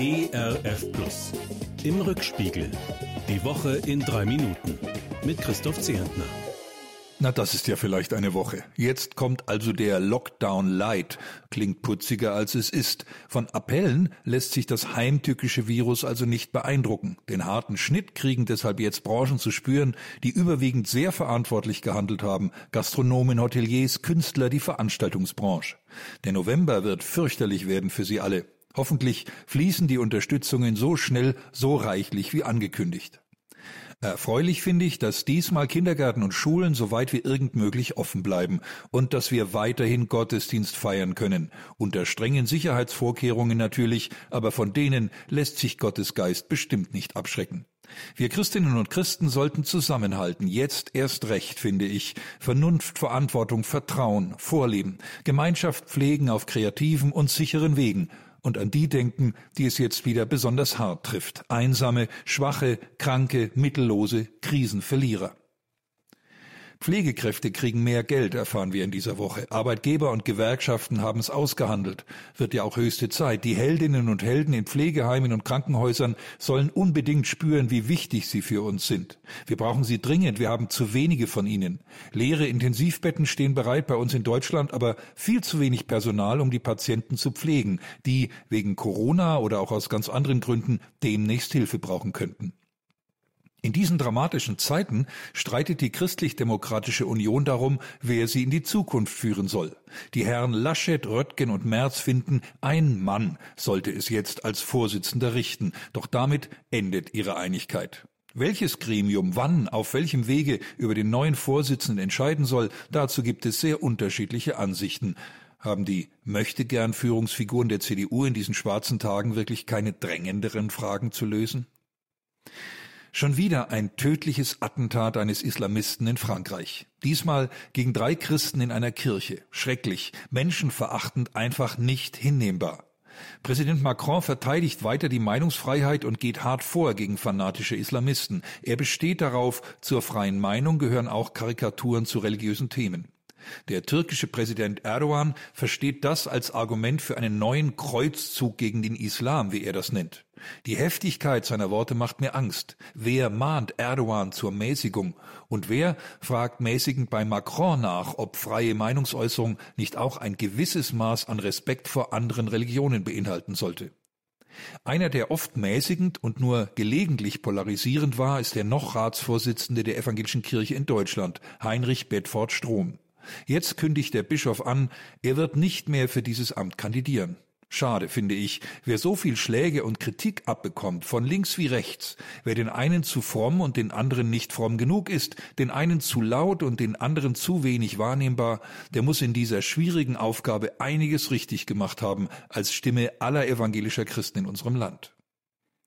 ERF Plus. Im Rückspiegel. Die Woche in drei Minuten. Mit Christoph Zehentner. Na, das ist ja vielleicht eine Woche. Jetzt kommt also der Lockdown Light. Klingt putziger als es ist. Von Appellen lässt sich das heimtückische Virus also nicht beeindrucken. Den harten Schnitt kriegen deshalb jetzt Branchen zu spüren, die überwiegend sehr verantwortlich gehandelt haben. Gastronomen, Hoteliers, Künstler, die Veranstaltungsbranche. Der November wird fürchterlich werden für sie alle. Hoffentlich fließen die Unterstützungen so schnell, so reichlich wie angekündigt. Erfreulich finde ich, dass diesmal Kindergärten und Schulen so weit wie irgend möglich offen bleiben und dass wir weiterhin Gottesdienst feiern können. Unter strengen Sicherheitsvorkehrungen natürlich, aber von denen lässt sich Gottes Geist bestimmt nicht abschrecken. Wir Christinnen und Christen sollten zusammenhalten, jetzt erst recht, finde ich. Vernunft, Verantwortung, Vertrauen, Vorleben, Gemeinschaft pflegen auf kreativen und sicheren Wegen und an die denken, die es jetzt wieder besonders hart trifft. Einsame, schwache, kranke, mittellose, Krisenverlierer. Pflegekräfte kriegen mehr Geld, erfahren wir in dieser Woche. Arbeitgeber und Gewerkschaften haben es ausgehandelt. Wird ja auch höchste Zeit. Die Heldinnen und Helden in Pflegeheimen und Krankenhäusern sollen unbedingt spüren, wie wichtig sie für uns sind. Wir brauchen sie dringend. Wir haben zu wenige von ihnen. Leere Intensivbetten stehen bereit bei uns in Deutschland, aber viel zu wenig Personal, um die Patienten zu pflegen, die wegen Corona oder auch aus ganz anderen Gründen demnächst Hilfe brauchen könnten. In diesen dramatischen Zeiten streitet die Christlich-Demokratische Union darum, wer sie in die Zukunft führen soll. Die Herren Laschet, Röttgen und Merz finden, ein Mann sollte es jetzt als Vorsitzender richten, doch damit endet ihre Einigkeit. Welches Gremium wann, auf welchem Wege über den neuen Vorsitzenden entscheiden soll, dazu gibt es sehr unterschiedliche Ansichten. Haben die möchtegern Führungsfiguren der CDU in diesen schwarzen Tagen wirklich keine drängenderen Fragen zu lösen? Schon wieder ein tödliches Attentat eines Islamisten in Frankreich. Diesmal gegen drei Christen in einer Kirche. Schrecklich, menschenverachtend, einfach nicht hinnehmbar. Präsident Macron verteidigt weiter die Meinungsfreiheit und geht hart vor gegen fanatische Islamisten. Er besteht darauf, zur freien Meinung gehören auch Karikaturen zu religiösen Themen. Der türkische Präsident Erdogan versteht das als Argument für einen neuen Kreuzzug gegen den Islam, wie er das nennt. Die Heftigkeit seiner Worte macht mir Angst. Wer mahnt Erdogan zur Mäßigung? Und wer fragt mäßigend bei Macron nach, ob freie Meinungsäußerung nicht auch ein gewisses Maß an Respekt vor anderen Religionen beinhalten sollte? Einer, der oft mäßigend und nur gelegentlich polarisierend war, ist der noch Ratsvorsitzende der Evangelischen Kirche in Deutschland, Heinrich Bedford Strom. Jetzt kündigt der Bischof an, er wird nicht mehr für dieses Amt kandidieren. Schade, finde ich, wer so viel Schläge und Kritik abbekommt, von links wie rechts, wer den einen zu fromm und den anderen nicht fromm genug ist, den einen zu laut und den anderen zu wenig wahrnehmbar, der muss in dieser schwierigen Aufgabe einiges richtig gemacht haben als Stimme aller evangelischer Christen in unserem Land.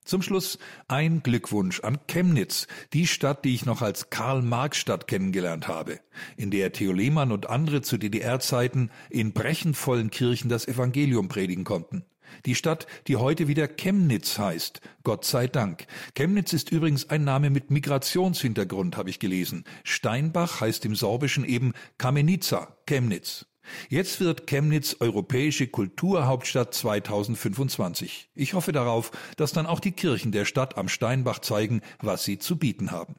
Zum Schluss ein Glückwunsch an Chemnitz, die Stadt, die ich noch als Karl-Marx-Stadt kennengelernt habe, in der Theo Lehmann und andere zu DDR-Zeiten in brechenvollen Kirchen das Evangelium predigen konnten. Die Stadt, die heute wieder Chemnitz heißt, Gott sei Dank. Chemnitz ist übrigens ein Name mit Migrationshintergrund, habe ich gelesen. Steinbach heißt im Sorbischen eben Kamenica, Chemnitz. Jetzt wird Chemnitz europäische Kulturhauptstadt 2025. Ich hoffe darauf, dass dann auch die Kirchen der Stadt am Steinbach zeigen, was sie zu bieten haben.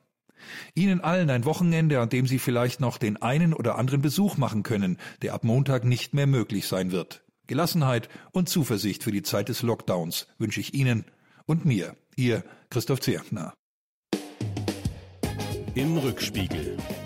Ihnen allen ein Wochenende, an dem Sie vielleicht noch den einen oder anderen Besuch machen können, der ab Montag nicht mehr möglich sein wird. Gelassenheit und Zuversicht für die Zeit des Lockdowns wünsche ich Ihnen und mir, Ihr Christoph Zerchner. Im Rückspiegel.